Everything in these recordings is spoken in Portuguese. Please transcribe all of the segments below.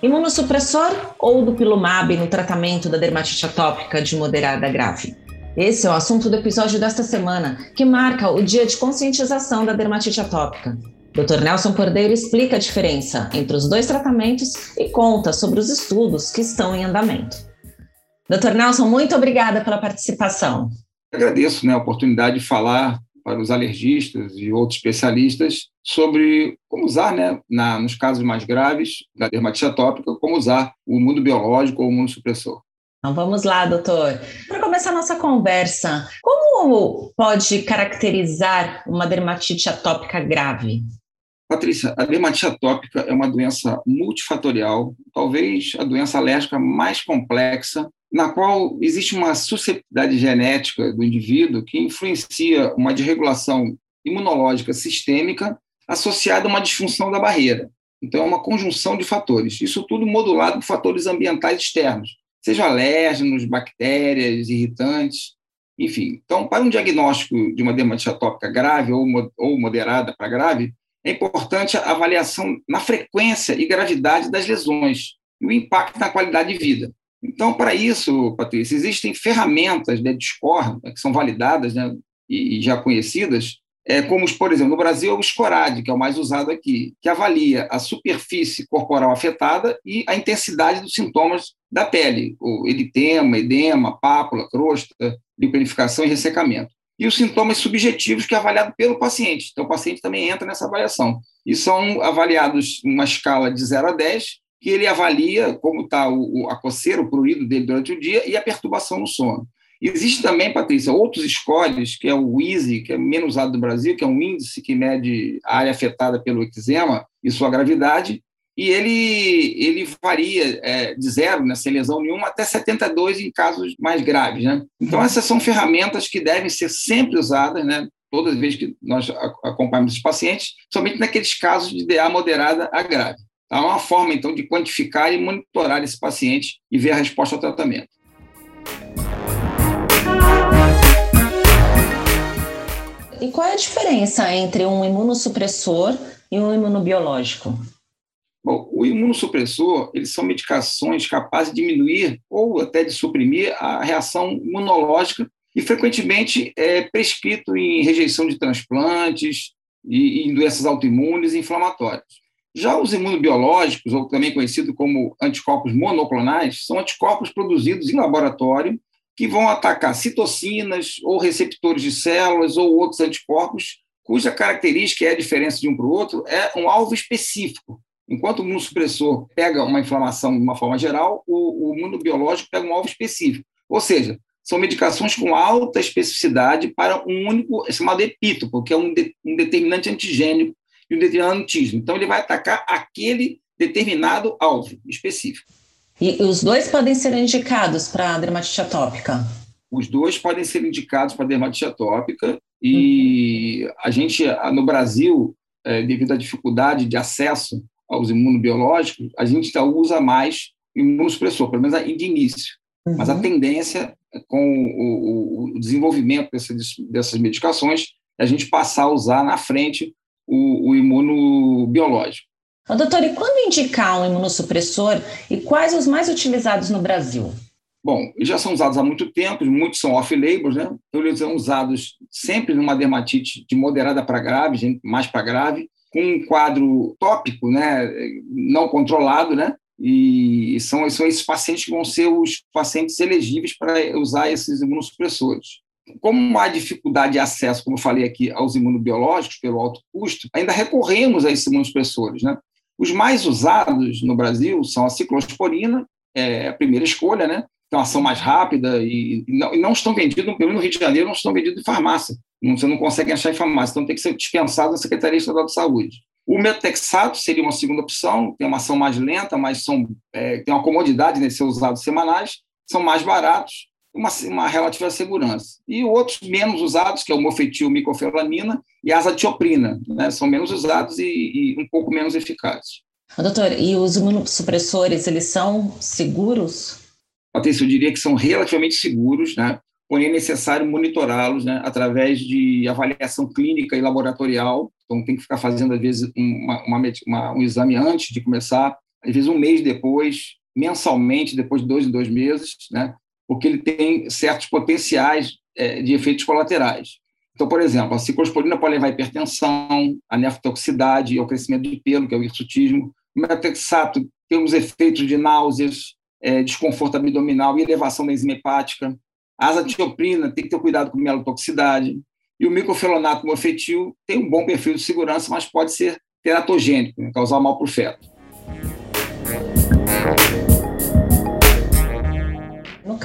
Imunossupressor ou dupilumab no tratamento da dermatite atópica de moderada grave? Esse é o assunto do episódio desta semana, que marca o dia de conscientização da dermatite atópica. Dr. Nelson Cordeiro explica a diferença entre os dois tratamentos e conta sobre os estudos que estão em andamento. Dr. Nelson, muito obrigada pela participação. Agradeço né, a oportunidade de falar para os alergistas e outros especialistas sobre como usar, né, na, nos casos mais graves da dermatite atópica, como usar o imunobiológico ou o imunossupressor. Então vamos lá, doutor. Para começar a nossa conversa, como pode caracterizar uma dermatite atópica grave? Patrícia, a dermatite atópica é uma doença multifatorial, talvez a doença alérgica mais complexa na qual existe uma susceptibilidade genética do indivíduo que influencia uma desregulação imunológica sistêmica associada a uma disfunção da barreira. Então, é uma conjunção de fatores. Isso tudo modulado por fatores ambientais externos, sejam alérgenos, bactérias, irritantes, enfim. Então, para um diagnóstico de uma dermatite atópica grave ou moderada para grave, é importante a avaliação na frequência e gravidade das lesões e o impacto na qualidade de vida. Então, para isso, Patrícia, existem ferramentas de né, que são validadas né, e, e, já conhecidas, é, como, por exemplo, no Brasil, o SCORAD, que é o mais usado aqui, que avalia a superfície corporal afetada e a intensidade dos sintomas da pele, o eritema, edema, pápula, crosta, lipoenificação e ressecamento. E os sintomas subjetivos, que é avaliado pelo paciente. Então, o paciente também entra nessa avaliação. E são avaliados numa escala de 0 a 10, que ele avalia como está a coceira, o pruído dele durante o dia e a perturbação no sono. Existe também, Patrícia, outros scores, que é o EASY, que é menos usado no Brasil, que é um índice que mede a área afetada pelo eczema e sua gravidade, e ele, ele varia é, de zero, né, sem lesão nenhuma, até 72 em casos mais graves. Né? Então, essas são ferramentas que devem ser sempre usadas, né, todas as vezes que nós acompanhamos os pacientes, somente naqueles casos de DA moderada a grave. Há uma forma, então, de quantificar e monitorar esse paciente e ver a resposta ao tratamento. E qual é a diferença entre um imunossupressor e um imunobiológico? Bom, o imunossupressor, eles são medicações capazes de diminuir ou até de suprimir a reação imunológica e frequentemente é prescrito em rejeição de transplantes e em doenças autoimunes e inflamatórias. Já os imunobiológicos, ou também conhecidos como anticorpos monoclonais, são anticorpos produzidos em laboratório que vão atacar citocinas ou receptores de células ou outros anticorpos cuja característica é a diferença de um para o outro é um alvo específico. Enquanto o imunossupressor pega uma inflamação de uma forma geral, o, o imunobiológico pega um alvo específico. Ou seja, são medicações com alta especificidade para um único, é chamado epítopo, que é um, de, um determinante antigênico e um determinado antígeno. Então, ele vai atacar aquele determinado alvo específico. E os dois podem ser indicados para a dermatite atópica? Os dois podem ser indicados para dermatite atópica e uhum. a gente, no Brasil, é, devido à dificuldade de acesso aos imunobiológicos, a gente usa mais imunossupressor, pelo menos de início. Uhum. Mas a uhum. tendência com o, o desenvolvimento dessas, dessas medicações é a gente passar a usar na frente o, o imunobiológico. doutor, e quando indicar um imunossupressor e quais os mais utilizados no Brasil? Bom, já são usados há muito tempo, muitos são off-labels, né? Então, eles são usados sempre numa dermatite de moderada para grave, mais para grave, com um quadro tópico, né? Não controlado, né? E são, são esses pacientes que vão ser os pacientes elegíveis para usar esses imunossupressores como há dificuldade de acesso, como eu falei aqui, aos imunobiológicos pelo alto custo, ainda recorremos a esses imunossupressores. Né? Os mais usados no Brasil são a ciclosporina, é a primeira escolha, né? Então, ação mais rápida e, não, e não, estão vendidos, pelo menos no Rio de Janeiro, não estão vendidos em farmácia. Não, você não consegue achar em farmácia, então tem que ser dispensado na Secretaria Estadual de Saúde. O metexato seria uma segunda opção, tem uma ação mais lenta, mas são, é, tem uma comodidade de ser usados semanais, são mais baratos uma, uma relativa segurança. E outros menos usados, que é o mofetil micoferlamina e a azatioprina, né? são menos usados e, e, um pouco menos eficazes. Doutor, e os imunossupressores, eles são seguros? Patrícia, eu diria que são relativamente seguros, né? porém é necessário monitorá-los né? através de avaliação clínica e laboratorial. Então, tem que ficar fazendo, às vezes, uma, uma, uma, um exame antes de começar às vezes um mês depois, mensalmente, depois de dois em dois meses, né? Porque ele tem certos potenciais é, de efeitos colaterais. Então, por exemplo, a ciclosporina pode levar à hipertensão, a nefrotoxicidade, ao crescimento de pelo, que é o hirsutismo. O metexato tem os efeitos de náuseas, é, desconforto abdominal e elevação da enzima hepática. A azatioprina tem que ter cuidado com melotoxicidade. E o microfelonato mofetil tem um bom perfil de segurança, mas pode ser teratogênico, né, causar mal para o feto.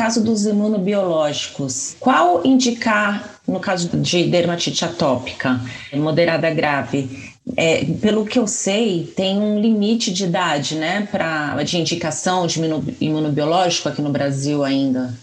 No caso dos imunobiológicos, qual indicar no caso de dermatite atópica moderada grave? É, pelo que eu sei, tem um limite de idade, né, para de indicação de imunobiológico aqui no Brasil ainda.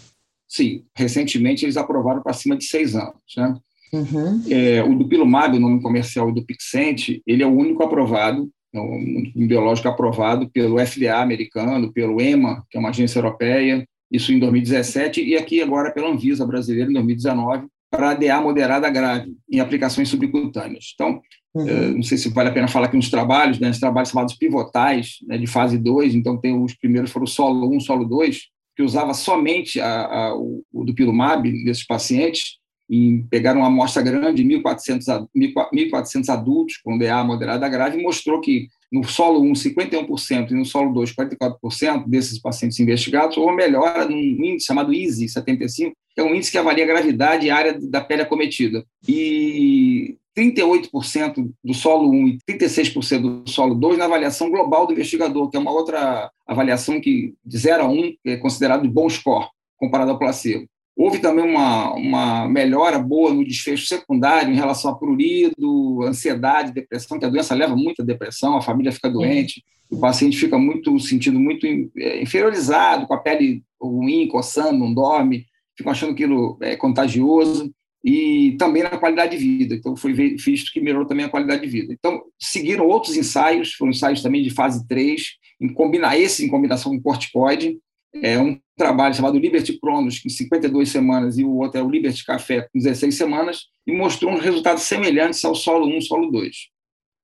Sim, recentemente eles aprovaram para cima de seis anos, né? Uhum. É, o dupilumab, o nome comercial do Pixente, ele é o único aprovado, é um biológico aprovado pelo FDA americano, pelo EMA, que é uma agência europeia, isso em 2017, e aqui agora pela Anvisa brasileira em 2019, para DA moderada grave, em aplicações subcutâneas. Então, uhum. Eh, não sei se vale a pena falar aqui uns trabalhos, né, os trabalhos chamados pivotais, né, de fase 2, então tem os primeiros foram o solo 1, solo 2, que usava somente a, a, o, o dupilumab desses pacientes, e pegaram uma amostra grande, 1.400, 1.400 adultos com DA moderada grave, e mostrou que no solo 1, 51%, e no solo 2, 44% desses pacientes investigados, houve melhora num índice chamado EASY 75, que é um índice que avalia a gravidade e área da pele acometida. E 38% do solo 1 e 36% do solo 2 na avaliação global do investigador, que é uma outra avaliação que de 0 a 1 é considerado de bom score comparado ao placebo. Houve também uma, uma melhora boa no desfecho secundário em relação a prurido, ansiedade, depressão, que a doença leva muita depressão, a família fica doente, o paciente fica muito sentindo muito é, inferiorizado, com a pele ruim, coçando, não dorme, ficam achando aquilo é contagioso e também na qualidade de vida. Então, foi visto que melhorou também a qualidade de vida. Então, seguiram outros ensaios, foram ensaios também de fase 3, em combinar esse em combinação com corticoide, é um trabalho chamado Liberty Cronos, em 52 semanas, e o outro é o Liberty Café, com 16 semanas, e mostrou uns resultados semelhantes ao solo 1 solo 2.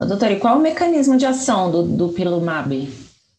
Doutor, e qual é o mecanismo de ação do, do pilumab?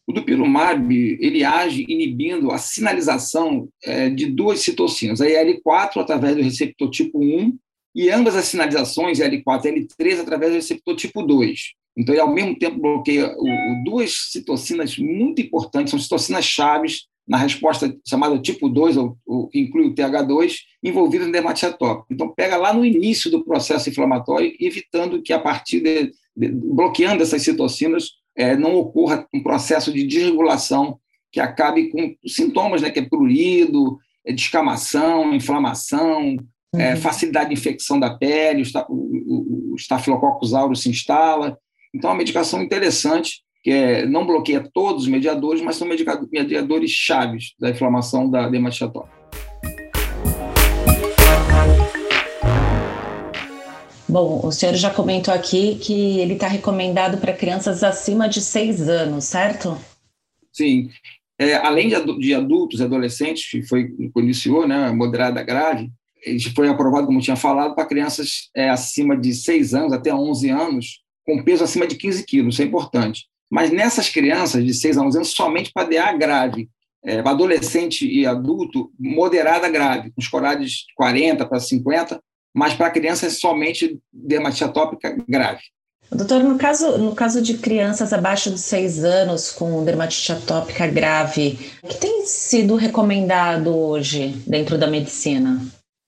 O dupilumab ele age inibindo a sinalização é, de duas citocinas, a IL4 através do receptor tipo 1 e ambas as sinalizações, L4 e L3, através do receptor tipo 2. Então, ele, ao mesmo tempo, bloqueia o, o, duas citocinas muito importantes, são citocinas chaves na resposta chamada tipo 2, ou, ou, que inclui o TH2, envolvidas em dermatite atópica. Então, pega lá no início do processo inflamatório, evitando que, a partir de, de bloqueando essas citocinas, é, não ocorra um processo de desregulação que acabe com sintomas, né, que é prurido, é descamação, inflamação, é, uhum. é, facilidade de infecção da pele, o, o, o Staphylococcus aureus se instala. Então, é uma medicação interessante, que é, não bloqueia todos os mediadores, mas são mediadores chaves da inflamação da dermatite atópica. Bom, o senhor já comentou aqui que ele está recomendado para crianças acima de seis anos, certo? Sim. É, além de adultos e adolescentes, que foi iniciou, né, moderada grave, ele foi aprovado, como tinha falado, para crianças é, acima de 6 anos até 11 anos, com peso acima de 15 quilos, isso é importante. Mas nessas crianças de 6 a 11 anos, somente para DA grave, é, para adolescente e adulto, moderada grave, com escorades 40 para 50, mas para crianças somente dermatite atópica grave. Doutor, no caso, no caso de crianças abaixo de 6 anos com dermatite atópica grave, o que tem sido recomendado hoje dentro da medicina?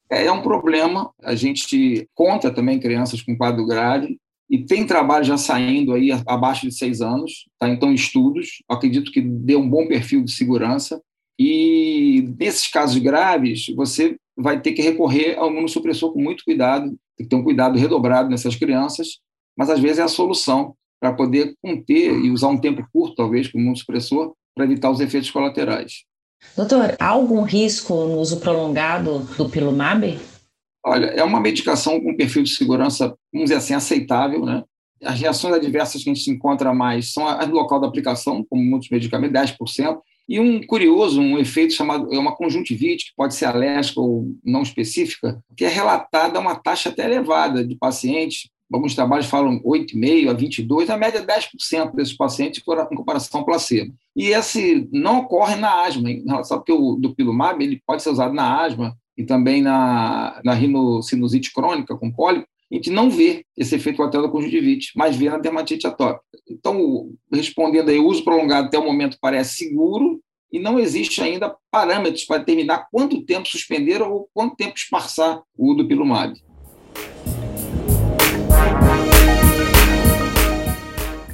É, é um problema. A gente conta também crianças com quadro grave e tem trabalho já saindo aí abaixo de seis anos, tá? então estudos, acredito que dê um bom perfil de segurança, e nesses casos graves, você vai ter que recorrer ao imunossupressor com muito cuidado, tem que ter um cuidado redobrado nessas crianças, mas às vezes é a solução para poder conter e usar um tempo curto, talvez, com o imunossupressor, para evitar os efeitos colaterais. Doutor, há algum risco no uso prolongado do Pilumab? Olha, é uma medicação com perfil de segurança, vamos dizer assim, aceitável, né? As reações adversas que a gente encontra mais são as do local da aplicação, como muitos medicamentos, 10%, e um curioso, um efeito chamado, é uma conjuntivite, que pode ser alérgica ou não específica, que é relatada a uma taxa até elevada de pacientes, alguns trabalhos falam 8,5% a 22%, a média é 10% desses pacientes em comparação ao placebo. E esse não ocorre na asma, sabe que o dupilumab ele pode ser usado na asma e também na, na rinocinusite crônica com pólipo, a gente não vê esse efeito colateral da conjuntivite, mas vê na dermatite atópica. Então, respondendo aí, o uso prolongado até o momento parece seguro e não existe ainda parâmetros para determinar quanto tempo suspender ou quanto tempo esparçar o dupilumab.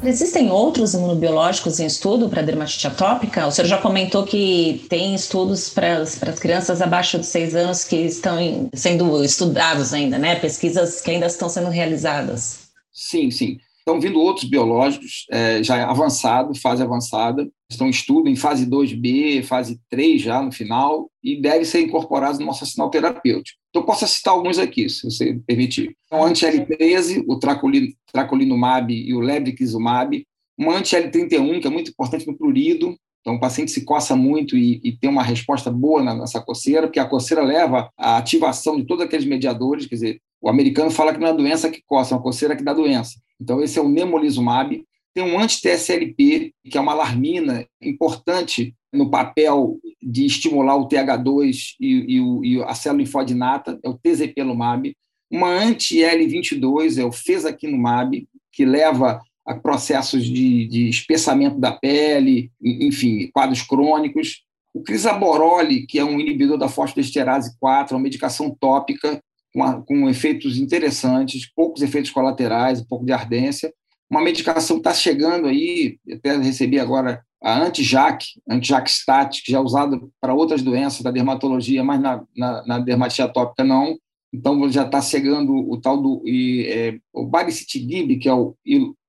Existem outros imunobiológicos em estudo para dermatite atópica? O senhor já comentou que tem estudos para as crianças abaixo de seis anos que estão em, sendo estudados ainda, né? Pesquisas que ainda estão sendo realizadas. Sim, sim. Estão vindo outros biológicos é, já avançado, fase avançada, estão em estudo em fase 2B, fase 3 já no final, e devem ser incorporados no nosso arsenal terapêutico. Então, posso citar alguns aqui, se você permitir. Então, anti-L13, o tracolinumab e o lebrikizumab, uma anti-L31, que é muito importante no prurido, então, o paciente se coça muito e, e tem uma resposta boa nessa coceira, porque a coceira leva à ativação de todos aqueles mediadores, quer dizer, o americano fala que não é doença que coça, é uma coceira que dá doença. Então, esse é o nemolizumab. Tem um anti-TSLP, que é uma alarmina importante no papel de estimular o TH2 e, e, e a célula linfodinata, é o TZPelumab. Uma anti-L22 é o fesaquinumab, que leva a processos de, de espessamento da pele, enfim, quadros crônicos. O crisaborole, que é um inibidor da fosfodiesterase 4, é uma medicação tópica com, com efeitos interessantes, poucos efeitos colaterais, um pouco de ardência. Uma medicação está chegando aí, até recebi agora a anti-JAK, anti-JAK-STAT, que já usada para outras doenças da dermatologia, mas na, na, na dermatite atópica não. Então, já está chegando o tal do e, é, o baricitinib, que é o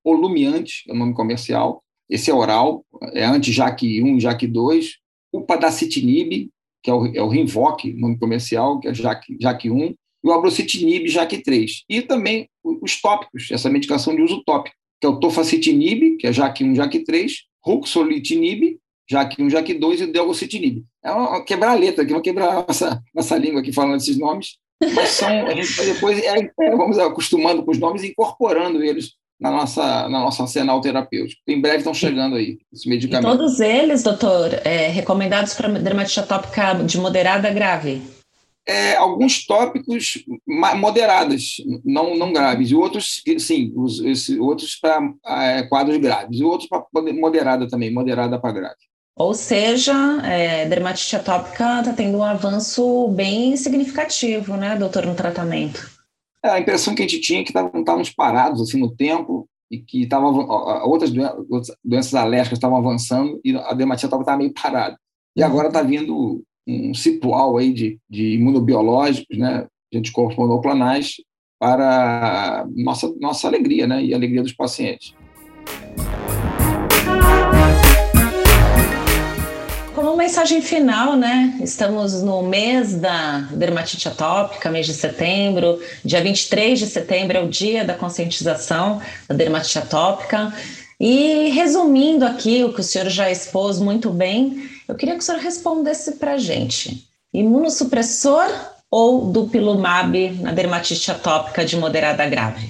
Olumiante, é o nome comercial. Esse é oral, é anti-JAK1 JAK2. O padacitinib, que é o, é o nome comercial, que é JAK, JAK1 e o abrocitinib JAK3. E também os tópicos, essa medicação de uso tópico, que é o tofacitinib, que é JAK1, JAK3, ruxolitinib, JAK1, JAK2 e delgocitinib. É uma quebrar a letra aqui, vamos quebrar nossa, nossa língua aqui falando esses nomes, mas são, a gente depois é, é, vamos acostumando com os nomes e incorporando eles na nossa, na nossa arsenal terapêutico. Em breve estão chegando aí esses medicamentos. E todos eles, doutor, é, recomendados para dermatite atópica de moderada a grave? É, alguns tópicos moderados, não, não graves, e outros, sim, os, os outros para é, quadros graves, e outros para moderada também, moderada para grave. Ou seja, é, dermatite atópica está tendo um avanço bem significativo, né, doutor, no tratamento? É, a impressão que a gente tinha é que estávamos parados assim no tempo e que tava, outras doenças alérgicas estavam avançando e a dermatite atópica estava meio parada. E agora está vindo um ciclo aí de, de imunobiológicos, né, anticorpos monoclonais, para nossa, nossa alegria né, e a alegria dos pacientes. Como mensagem final, né? Estamos no mês da dermatite atópica, mês de setembro. Dia 23 de setembro é o dia da conscientização da dermatite atópica. E resumindo aqui o que o senhor já expôs muito bem, eu queria que o senhor respondesse para a gente. Imunossupressor ou dupilumab na dermatite atópica de moderada a grave?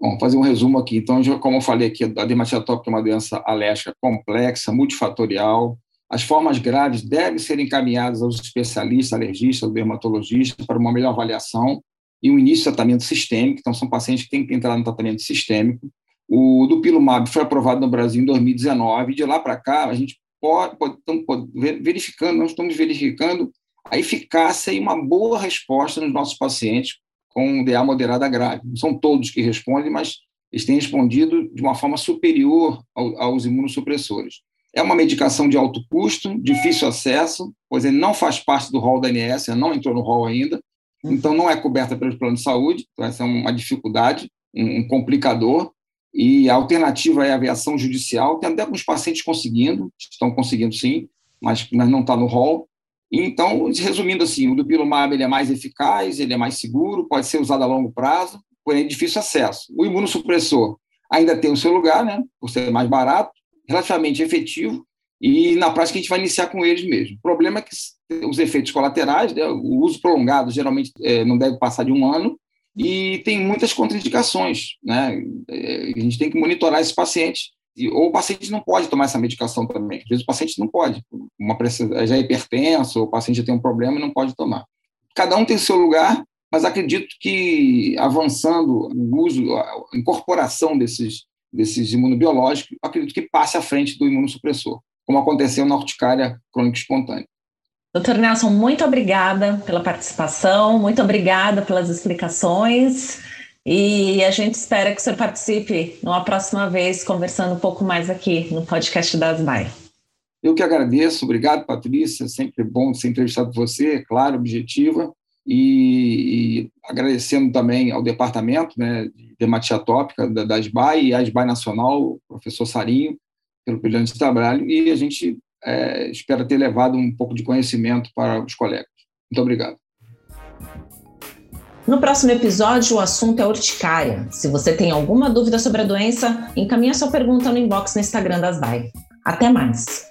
Bom, fazer um resumo aqui. Então, como eu falei aqui, a dermatite atópica é uma doença alérgica complexa, multifatorial. As formas graves devem ser encaminhadas aos especialistas, alergistas, dermatologistas, para uma melhor avaliação e um início de tratamento sistêmico. Então, são pacientes que têm que entrar no tratamento sistêmico. O dupilumab foi aprovado no Brasil em 2019 e de lá para cá a gente pode, pode, estamos verificando, nós estamos verificando a eficácia e uma boa resposta nos nossos pacientes com DA moderada grave. Não são todos que respondem, mas eles têm respondido de uma forma superior ao, aos imunossupressores. É uma medicação de alto custo, difícil acesso, pois ele não faz parte do rol da ANS, não entrou no rol ainda, então não é coberta pelos planos de saúde, então essa é uma dificuldade, um complicador, e a alternativa é a aviação judicial. Tem até alguns pacientes conseguindo, estão conseguindo sim, mas, mas não está no rol. Então, resumindo assim, o dupilumab ele é mais eficaz, ele é mais seguro, pode ser usado a longo prazo, porém de difícil acesso. O imunossupressor ainda tem o seu lugar, né, por ser mais barato, relativamente efetivo, e na prática a gente vai iniciar com eles mesmo. O problema é que os efeitos colaterais, né, o uso prolongado geralmente é, não deve passar de um ano, e tem muitas contraindicações, né? É, a gente tem que monitorar esses pacientes ou o paciente não pode tomar essa medicação também. Às vezes o paciente não pode, uma já é hipertenso, ou o paciente já tem um problema e não pode tomar. Cada um tem seu lugar, mas acredito que avançando o uso, a incorporação desses, desses imunobiológicos, acredito que passe à frente do imunossupressor, como aconteceu na urticária crônica espontânea. Doutor Nelson, muito obrigada pela participação, muito obrigada pelas explicações. E a gente espera que o senhor participe numa próxima vez, conversando um pouco mais aqui no podcast da Asbai. Eu que agradeço, obrigado, Patrícia. Sempre bom ser entrevistado por você, é claro, objetiva. E, e, agradecendo também ao departamento né, de dermatite atópica da, da ASBAI e a ASBAI Nacional, o professor Sarinho, pelo brilhante trabalho. E a gente é, espera ter levado um pouco de conhecimento para os colegas. Muito obrigado. No próximo episódio, o assunto é urticária. Se você tem alguma dúvida sobre a doença, encaminhe sua pergunta no inbox no Instagram das DAI. Até mais!